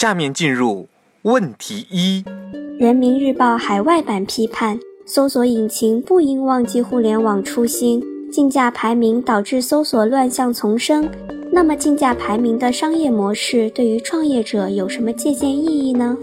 下面进入问题一。人民日报海外版批判：搜索引擎不应忘记互联网初心，竞价排名导致搜索乱象丛生。那么，竞价排名的商业模式对于创业者有什么借鉴意义呢？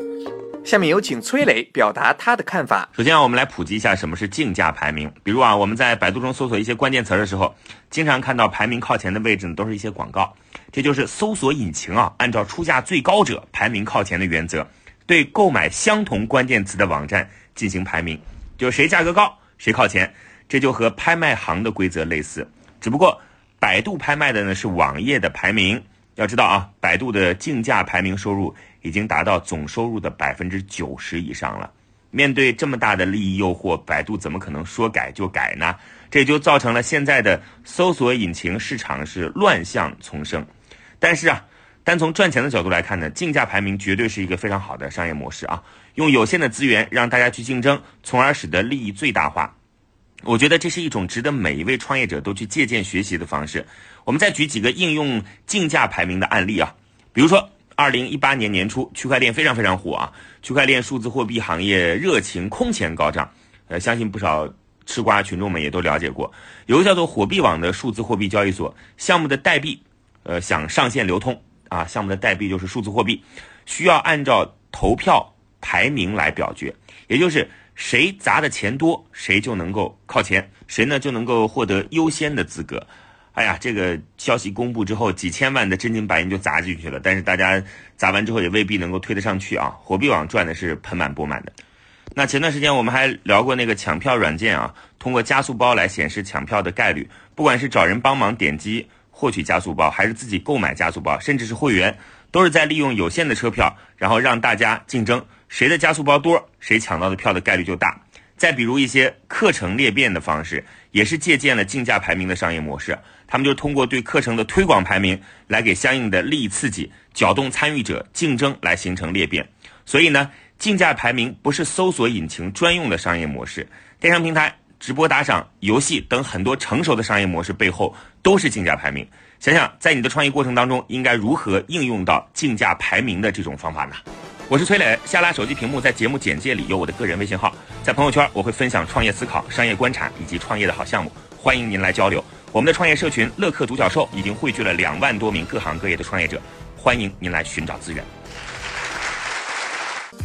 下面有请崔磊表达他的看法。首先啊，我们来普及一下什么是竞价排名。比如啊，我们在百度中搜索一些关键词的时候，经常看到排名靠前的位置呢，都是一些广告。这就是搜索引擎啊，按照出价最高者排名靠前的原则，对购买相同关键词的网站进行排名，就谁价格高谁靠前。这就和拍卖行的规则类似，只不过百度拍卖的呢是网页的排名。要知道啊，百度的竞价排名收入已经达到总收入的百分之九十以上了。面对这么大的利益诱惑，百度怎么可能说改就改呢？这就造成了现在的搜索引擎市场是乱象丛生。但是啊，单从赚钱的角度来看呢，竞价排名绝对是一个非常好的商业模式啊！用有限的资源让大家去竞争，从而使得利益最大化。我觉得这是一种值得每一位创业者都去借鉴学习的方式。我们再举几个应用竞价排名的案例啊，比如说，二零一八年年初，区块链非常非常火啊，区块链数字货币行业热情空前高涨，呃，相信不少吃瓜群众们也都了解过，有个叫做火币网的数字货币交易所，项目的代币，呃，想上线流通啊，项目的代币就是数字货币，需要按照投票排名来表决，也就是谁砸的钱多，谁就能够靠前，谁呢就能够获得优先的资格。哎呀，这个消息公布之后，几千万的真金白银就砸进去了。但是大家砸完之后也未必能够推得上去啊！火币网赚的是盆满钵满的。那前段时间我们还聊过那个抢票软件啊，通过加速包来显示抢票的概率。不管是找人帮忙点击获取加速包，还是自己购买加速包，甚至是会员，都是在利用有限的车票，然后让大家竞争，谁的加速包多，谁抢到的票的概率就大。再比如一些课程裂变的方式，也是借鉴了竞价排名的商业模式。他们就通过对课程的推广排名，来给相应的利益刺激，搅动参与者竞争，来形成裂变。所以呢，竞价排名不是搜索引擎专用的商业模式，电商平台、直播打赏、游戏等很多成熟的商业模式背后都是竞价排名。想想在你的创业过程当中，应该如何应用到竞价排名的这种方法呢？我是崔磊，下拉手机屏幕，在节目简介里有我的个人微信号，在朋友圈我会分享创业思考、商业观察以及创业的好项目，欢迎您来交流。我们的创业社群乐客独角兽已经汇聚了两万多名各行各业的创业者，欢迎您来寻找资源。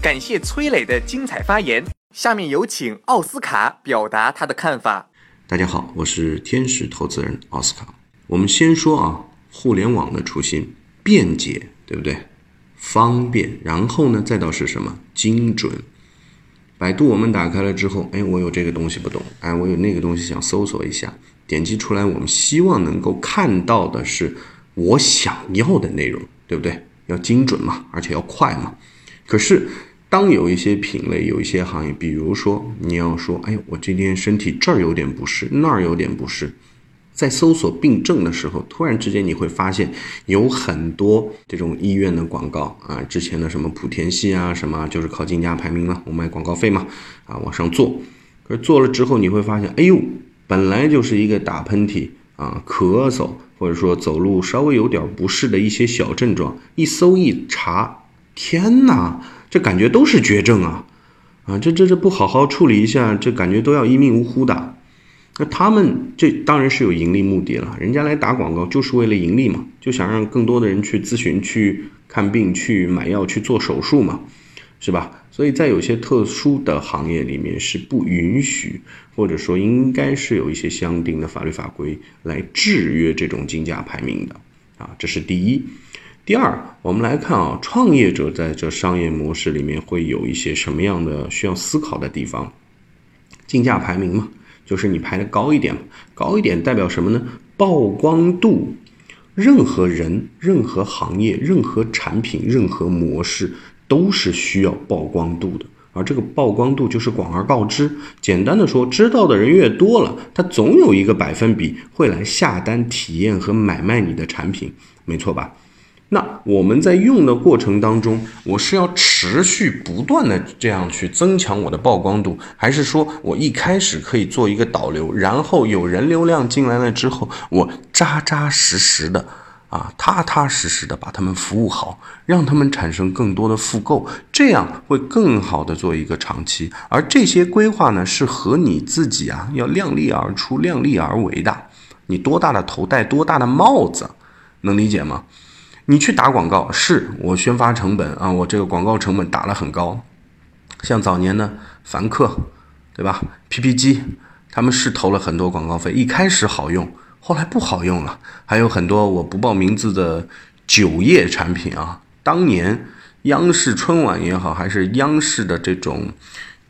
感谢崔磊的精彩发言，下面有请奥斯卡表达他的看法。大家好，我是天使投资人奥斯卡。我们先说啊，互联网的初心，便捷，对不对？方便，然后呢，再到是什么？精准。百度我们打开了之后，哎，我有这个东西不懂，哎，我有那个东西想搜索一下，点击出来，我们希望能够看到的是我想要的内容，对不对？要精准嘛，而且要快嘛。可是，当有一些品类、有一些行业，比如说你要说，哎，我今天身体这儿有点不适，那儿有点不适。在搜索病症的时候，突然之间你会发现有很多这种医院的广告啊，之前的什么莆田系啊，什么就是靠竞价排名了，我卖广告费嘛，啊往上做，可是做了之后你会发现，哎呦，本来就是一个打喷嚏啊、咳嗽，或者说走路稍微有点不适的一些小症状，一搜一查，天哪，这感觉都是绝症啊，啊，这这这不好好处理一下，这感觉都要一命呜呼的。那他们这当然是有盈利目的了，人家来打广告就是为了盈利嘛，就想让更多的人去咨询、去看病、去买药、去做手术嘛，是吧？所以在有些特殊的行业里面是不允许，或者说应该是有一些相应的法律法规来制约这种竞价排名的啊，这是第一。第二，我们来看啊，创业者在这商业模式里面会有一些什么样的需要思考的地方？竞价排名嘛。就是你排的高一点嘛，高一点代表什么呢？曝光度，任何人、任何行业、任何产品、任何模式都是需要曝光度的。而这个曝光度就是广而告之。简单的说，知道的人越多了，他总有一个百分比会来下单、体验和买卖你的产品，没错吧？那我们在用的过程当中，我是要持续不断的这样去增强我的曝光度，还是说我一开始可以做一个导流，然后有人流量进来了之后，我扎扎实实的？啊，踏踏实实的把他们服务好，让他们产生更多的复购，这样会更好的做一个长期。而这些规划呢，是和你自己啊要量力而出、量力而为的。你多大的头戴多大的帽子，能理解吗？你去打广告，是我宣发成本啊，我这个广告成本打了很高。像早年的凡客，对吧？P P 机他们是投了很多广告费，一开始好用。后来不好用了，还有很多我不报名字的酒业产品啊。当年央视春晚也好，还是央视的这种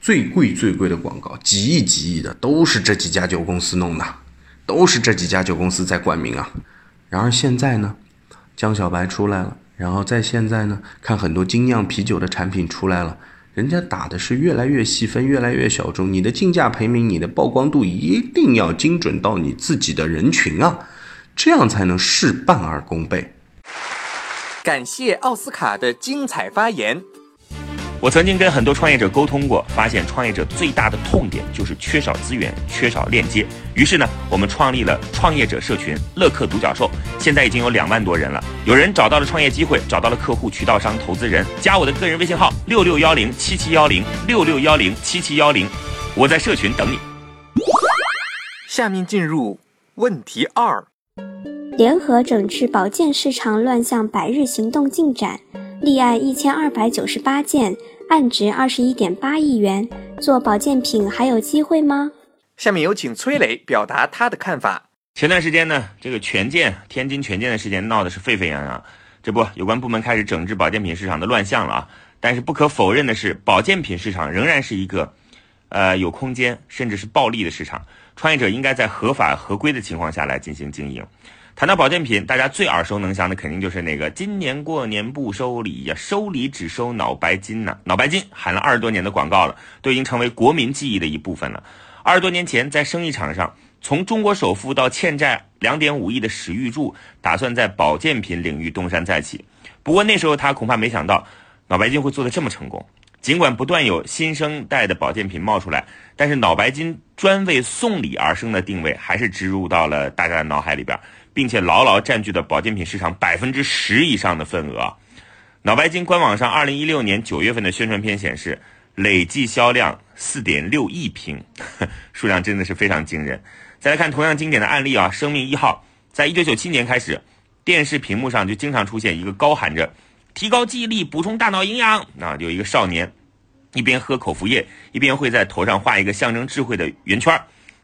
最贵最贵的广告，几亿几亿的，都是这几家酒公司弄的，都是这几家酒公司在冠名啊。然而现在呢，江小白出来了，然后在现在呢，看很多精酿啤酒的产品出来了。人家打的是越来越细分，越来越小众。你的竞价排名，你的曝光度一定要精准到你自己的人群啊，这样才能事半而功倍。感谢奥斯卡的精彩发言。我曾经跟很多创业者沟通过，发现创业者最大的痛点就是缺少资源、缺少链接。于是呢，我们创立了创业者社群“乐客独角兽”，现在已经有两万多人了。有人找到了创业机会，找到了客户、渠道商、投资人，加我的个人微信号六六幺零七七幺零六六幺零七七幺零，我在社群等你。下面进入问题二：联合整治保健市场乱象百日行动进展，立案一千二百九十八件。案值二十一点八亿元，做保健品还有机会吗？下面有请崔磊表达他的看法。前段时间呢，这个权健天津权健的事件闹的是沸沸扬扬，这不，有关部门开始整治保健品市场的乱象了啊！但是不可否认的是，保健品市场仍然是一个，呃，有空间甚至是暴利的市场，创业者应该在合法合规的情况下来进行经营。谈到保健品，大家最耳熟能详的肯定就是那个“今年过年不收礼呀，收礼只收脑白金呐”。脑白金喊了二十多年的广告了，都已经成为国民记忆的一部分了。二十多年前，在生意场上，从中国首富到欠债两点五亿的史玉柱，打算在保健品领域东山再起。不过那时候他恐怕没想到，脑白金会做得这么成功。尽管不断有新生代的保健品冒出来，但是脑白金专为送礼而生的定位，还是植入到了大家的脑海里边。并且牢牢占据的保健品市场百分之十以上的份额。脑白金官网上二零一六年九月份的宣传片显示，累计销量四点六亿瓶，数量真的是非常惊人。再来看同样经典的案例啊，生命一号，在一九九七年开始，电视屏幕上就经常出现一个高喊着“提高记忆力，补充大脑营养”，啊，有一个少年一边喝口服液，一边会在头上画一个象征智慧的圆圈。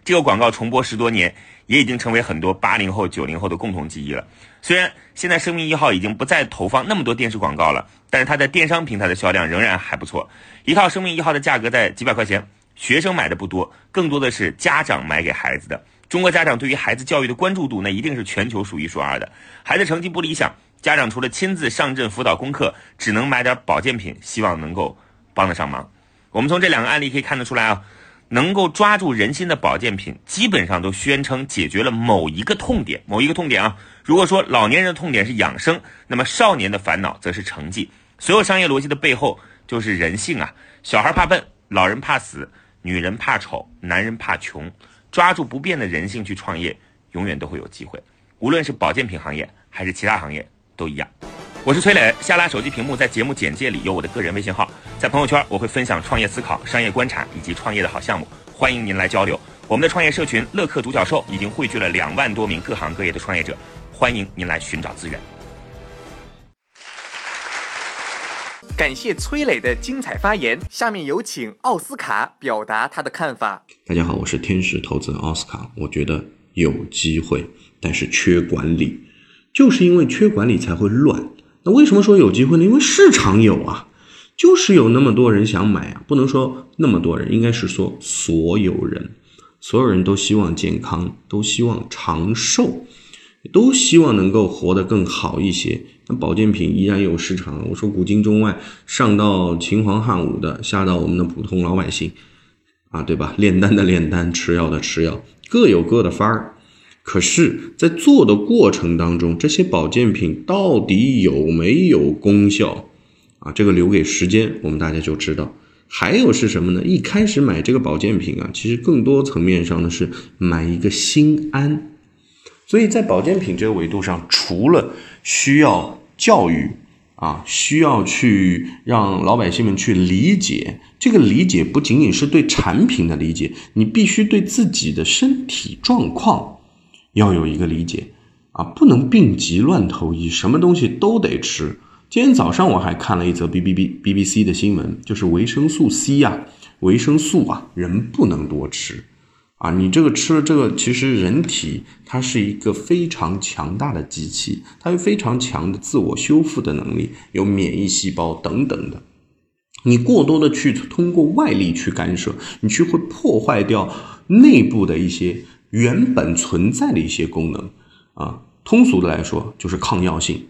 这个广告重播十多年。也已经成为很多八零后、九零后的共同记忆了。虽然现在生命一号已经不再投放那么多电视广告了，但是它在电商平台的销量仍然还不错。一套生命一号的价格在几百块钱，学生买的不多，更多的是家长买给孩子的。中国家长对于孩子教育的关注度，那一定是全球数一数二的。孩子成绩不理想，家长除了亲自上阵辅导功课，只能买点保健品，希望能够帮得上忙。我们从这两个案例可以看得出来啊。能够抓住人心的保健品，基本上都宣称解决了某一个痛点，某一个痛点啊。如果说老年人的痛点是养生，那么少年的烦恼则是成绩。所有商业逻辑的背后就是人性啊。小孩怕笨，老人怕死，女人怕丑，男人怕穷。抓住不变的人性去创业，永远都会有机会。无论是保健品行业还是其他行业，都一样。我是崔磊，下拉手机屏幕，在节目简介里有我的个人微信号，在朋友圈我会分享创业思考、商业观察以及创业的好项目，欢迎您来交流。我们的创业社群乐客独角兽已经汇聚了两万多名各行各业的创业者，欢迎您来寻找资源。感谢崔磊的精彩发言，下面有请奥斯卡表达他的看法。大家好，我是天使投资人奥斯卡，我觉得有机会，但是缺管理，就是因为缺管理才会乱。那为什么说有机会呢？因为市场有啊，就是有那么多人想买啊，不能说那么多人，应该是说所有人，所有人都希望健康，都希望长寿，都希望能够活得更好一些。那保健品依然有市场。我说古今中外，上到秦皇汉武的，下到我们的普通老百姓，啊，对吧？炼丹的炼丹，吃药的吃药，各有各的法儿。可是，在做的过程当中，这些保健品到底有没有功效啊？这个留给时间，我们大家就知道。还有是什么呢？一开始买这个保健品啊，其实更多层面上呢是买一个心安。所以在保健品这个维度上，除了需要教育啊，需要去让老百姓们去理解，这个理解不仅仅是对产品的理解，你必须对自己的身体状况要有一个理解啊，不能病急乱投医，什么东西都得吃。今天早上我还看了一则 B B B B B C 的新闻，就是维生素 C 呀，维生素啊，人不能多吃啊。你这个吃了这个，其实人体它是一个非常强大的机器，它有非常强的自我修复的能力，有免疫细胞等等的。你过多的去通过外力去干涉，你去会破坏掉内部的一些原本存在的一些功能啊。通俗的来说，就是抗药性。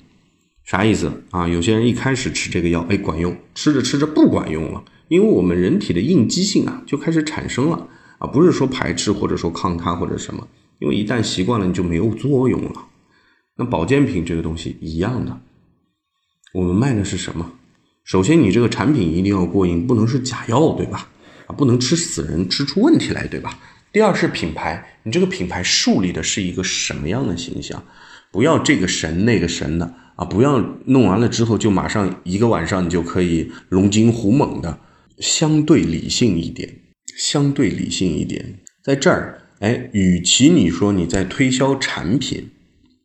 啥意思啊？有些人一开始吃这个药，哎，管用，吃着吃着不管用了，因为我们人体的应激性啊就开始产生了啊，不是说排斥或者说抗它或者什么，因为一旦习惯了你就没有作用了。那保健品这个东西一样的，我们卖的是什么？首先你这个产品一定要过硬，不能是假药，对吧？啊，不能吃死人，吃出问题来，对吧？第二是品牌，你这个品牌树立的是一个什么样的形象？不要这个神那个神的。啊，不要弄完了之后就马上一个晚上你就可以龙精虎猛的，相对理性一点，相对理性一点，在这儿，哎，与其你说你在推销产品，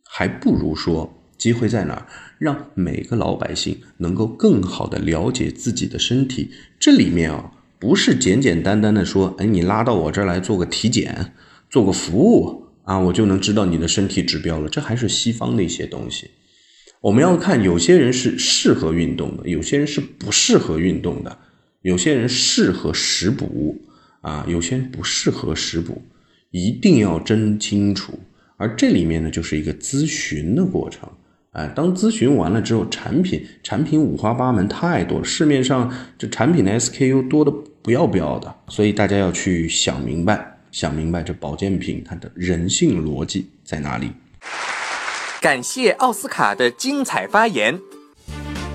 还不如说机会在哪儿，让每个老百姓能够更好的了解自己的身体。这里面啊，不是简简单单的说，哎，你拉到我这儿来做个体检，做个服务啊，我就能知道你的身体指标了。这还是西方的一些东西。我们要看，有些人是适合运动的，有些人是不适合运动的，有些人适合食补啊，有些人不适合食补，一定要真清楚。而这里面呢，就是一个咨询的过程。哎，当咨询完了之后，产品产品五花八门，太多了，市面上这产品的 SKU 多的不要不要的，所以大家要去想明白，想明白这保健品它的人性逻辑在哪里。感谢奥斯卡的精彩发言。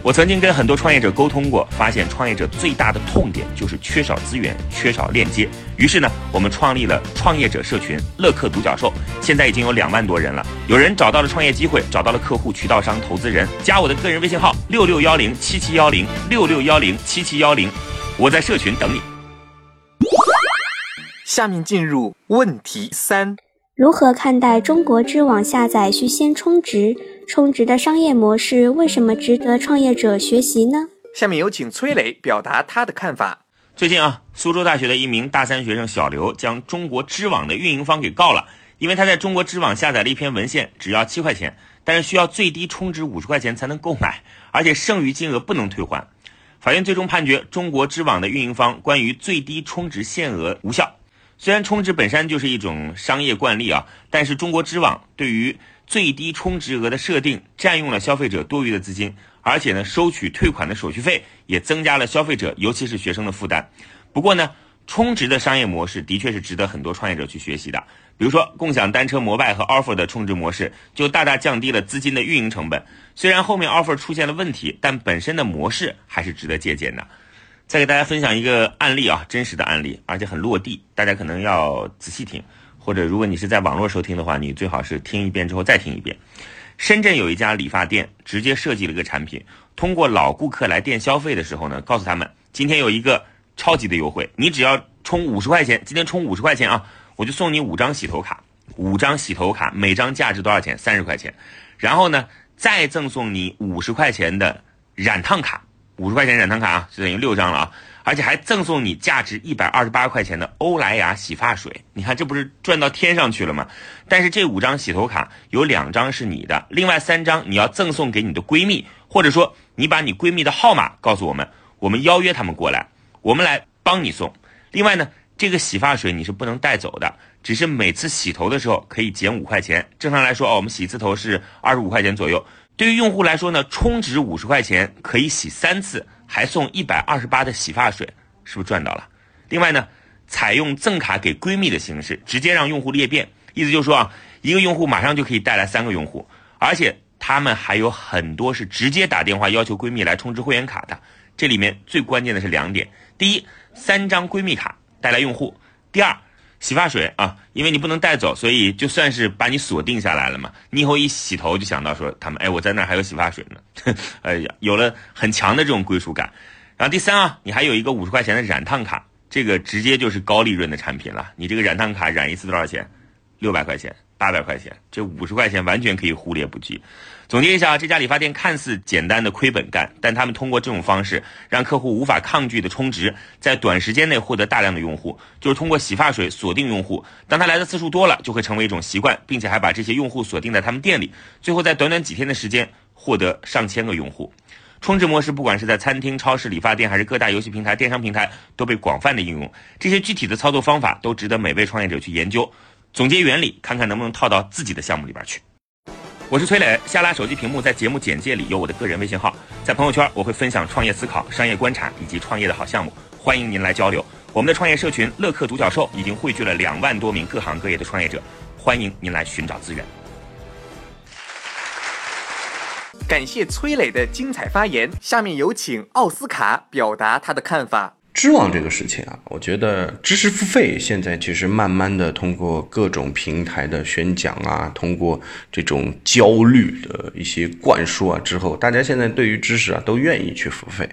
我曾经跟很多创业者沟通过，发现创业者最大的痛点就是缺少资源、缺少链接。于是呢，我们创立了创业者社群乐客独角兽，现在已经有两万多人了。有人找到了创业机会，找到了客户、渠道商、投资人，加我的个人微信号六六幺零七七幺零六六幺零七七幺零，我在社群等你。下面进入问题三。如何看待中国知网下载需先充值？充值的商业模式为什么值得创业者学习呢？下面有请崔磊表达他的看法。最近啊，苏州大学的一名大三学生小刘将中国知网的运营方给告了，因为他在中国知网下载了一篇文献，只要七块钱，但是需要最低充值五十块钱才能购买，而且剩余金额不能退还。法院最终判决中国知网的运营方关于最低充值限额无效。虽然充值本身就是一种商业惯例啊，但是中国知网对于最低充值额的设定占用了消费者多余的资金，而且呢，收取退款的手续费也增加了消费者，尤其是学生的负担。不过呢，充值的商业模式的确是值得很多创业者去学习的。比如说，共享单车摩拜和 offer 的充值模式就大大降低了资金的运营成本。虽然后面 offer 出现了问题，但本身的模式还是值得借鉴的。再给大家分享一个案例啊，真实的案例，而且很落地，大家可能要仔细听，或者如果你是在网络收听的话，你最好是听一遍之后再听一遍。深圳有一家理发店，直接设计了一个产品，通过老顾客来店消费的时候呢，告诉他们今天有一个超级的优惠，你只要充五十块钱，今天充五十块钱啊，我就送你五张洗头卡，五张洗头卡，每张价值多少钱？三十块钱，然后呢，再赠送你五十块钱的染烫卡。五十块钱染烫卡啊，就等于六张了啊，而且还赠送你价值一百二十八块钱的欧莱雅洗发水，你看这不是赚到天上去了吗？但是这五张洗头卡有两张是你的，另外三张你要赠送给你的闺蜜，或者说你把你闺蜜的号码告诉我们，我们邀约他们过来，我们来帮你送。另外呢，这个洗发水你是不能带走的，只是每次洗头的时候可以减五块钱。正常来说哦，我们洗一次头是二十五块钱左右。对于用户来说呢，充值五十块钱可以洗三次，还送一百二十八的洗发水，是不是赚到了？另外呢，采用赠卡给闺蜜的形式，直接让用户裂变，意思就是说啊，一个用户马上就可以带来三个用户，而且他们还有很多是直接打电话要求闺蜜来充值会员卡的。这里面最关键的是两点：第一，三张闺蜜卡带来用户；第二。洗发水啊，因为你不能带走，所以就算是把你锁定下来了嘛。你以后一洗头就想到说他们，哎，我在那儿还有洗发水呢，哎呀，有了很强的这种归属感。然后第三啊，你还有一个五十块钱的染烫卡，这个直接就是高利润的产品了。你这个染烫卡染一次多少钱？六百块钱。八百块钱，这五十块钱完全可以忽略不计。总结一下，这家理发店看似简单的亏本干，但他们通过这种方式让客户无法抗拒的充值，在短时间内获得大量的用户，就是通过洗发水锁定用户。当他来的次数多了，就会成为一种习惯，并且还把这些用户锁定在他们店里，最后在短短几天的时间获得上千个用户。充值模式不管是在餐厅、超市、理发店，还是各大游戏平台、电商平台，都被广泛的应用。这些具体的操作方法都值得每位创业者去研究。总结原理，看看能不能套到自己的项目里边去。我是崔磊，下拉手机屏幕，在节目简介里有我的个人微信号，在朋友圈我会分享创业思考、商业观察以及创业的好项目，欢迎您来交流。我们的创业社群乐客独角兽已经汇聚了两万多名各行各业的创业者，欢迎您来寻找资源。感谢崔磊的精彩发言，下面有请奥斯卡表达他的看法。知网这个事情啊，我觉得知识付费现在其实慢慢的通过各种平台的宣讲啊，通过这种焦虑的一些灌输啊之后，大家现在对于知识啊都愿意去付费，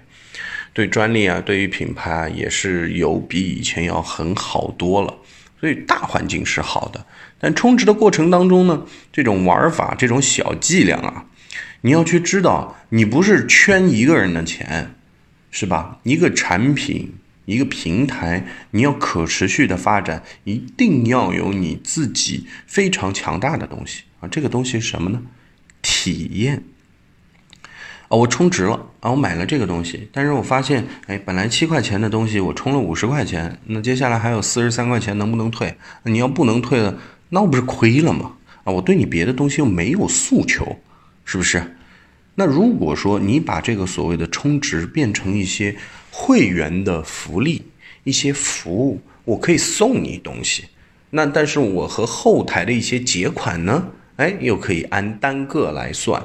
对专利啊，对于品牌啊也是有比以前要很好多了，所以大环境是好的。但充值的过程当中呢，这种玩法、这种小伎俩啊，你要去知道，你不是圈一个人的钱。是吧？一个产品，一个平台，你要可持续的发展，一定要有你自己非常强大的东西啊！这个东西是什么呢？体验啊！我充值了啊！我买了这个东西，但是我发现，哎，本来七块钱的东西，我充了五十块钱，那接下来还有四十三块钱，能不能退？你要不能退了，那我不是亏了吗？啊！我对你别的东西又没有诉求，是不是？那如果说你把这个所谓的充值变成一些会员的福利、一些服务，我可以送你东西，那但是我和后台的一些结款呢，哎，又可以按单个来算，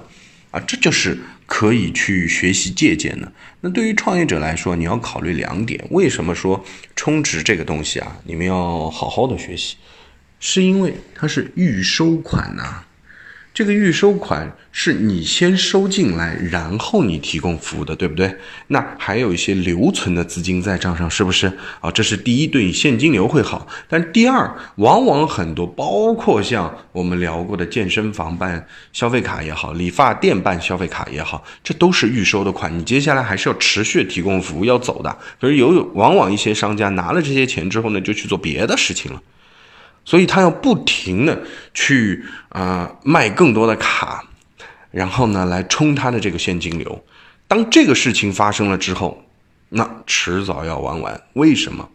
啊，这就是可以去学习借鉴的。那对于创业者来说，你要考虑两点。为什么说充值这个东西啊，你们要好好的学习，是因为它是预收款呐。这个预收款是你先收进来，然后你提供服务的，对不对？那还有一些留存的资金在账上，是不是啊？这是第一，对你现金流会好。但第二，往往很多，包括像我们聊过的健身房办消费卡也好，理发店办消费卡也好，这都是预收的款。你接下来还是要持续提供服务，要走的。可是有往往一些商家拿了这些钱之后呢，就去做别的事情了。所以他要不停的去啊卖更多的卡，然后呢来充他的这个现金流。当这个事情发生了之后，那迟早要玩完。为什么？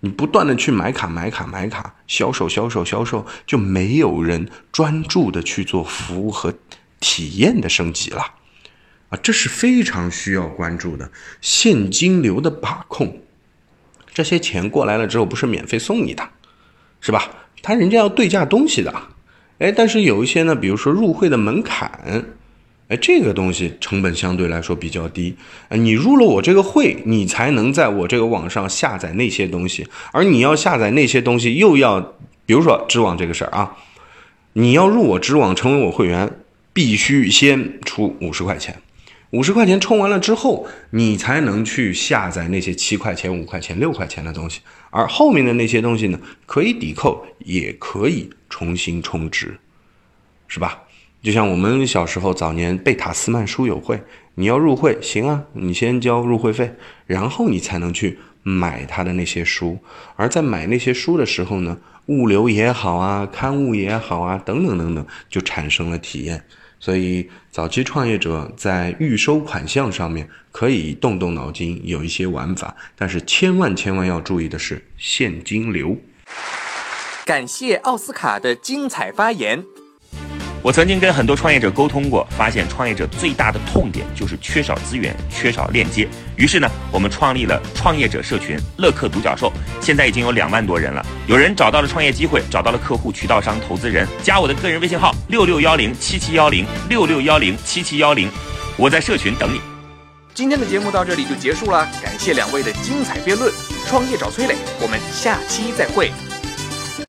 你不断的去买卡买卡买卡，销售销售销售，就没有人专注的去做服务和体验的升级了啊！这是非常需要关注的现金流的把控。这些钱过来了之后，不是免费送你的，是吧？他人家要对价东西的，哎，但是有一些呢，比如说入会的门槛，哎，这个东西成本相对来说比较低，哎，你入了我这个会，你才能在我这个网上下载那些东西，而你要下载那些东西，又要，比如说知网这个事儿啊，你要入我知网成为我会员，必须先出五十块钱。五十块钱充完了之后，你才能去下载那些七块钱、五块钱、六块钱的东西，而后面的那些东西呢，可以抵扣，也可以重新充值，是吧？就像我们小时候早年贝塔斯曼书友会，你要入会，行啊，你先交入会费，然后你才能去买他的那些书，而在买那些书的时候呢，物流也好啊，刊物也好啊，等等等等，就产生了体验。所以，早期创业者在预收款项上面可以动动脑筋，有一些玩法，但是千万千万要注意的是现金流。感谢奥斯卡的精彩发言。我曾经跟很多创业者沟通过，发现创业者最大的痛点就是缺少资源、缺少链接。于是呢，我们创立了创业者社群“乐客独角兽”，现在已经有两万多人了。有人找到了创业机会，找到了客户、渠道商、投资人，加我的个人微信号六六幺零七七幺零六六幺零七七幺零，我在社群等你。今天的节目到这里就结束了，感谢两位的精彩辩论。创业找崔磊，我们下期再会。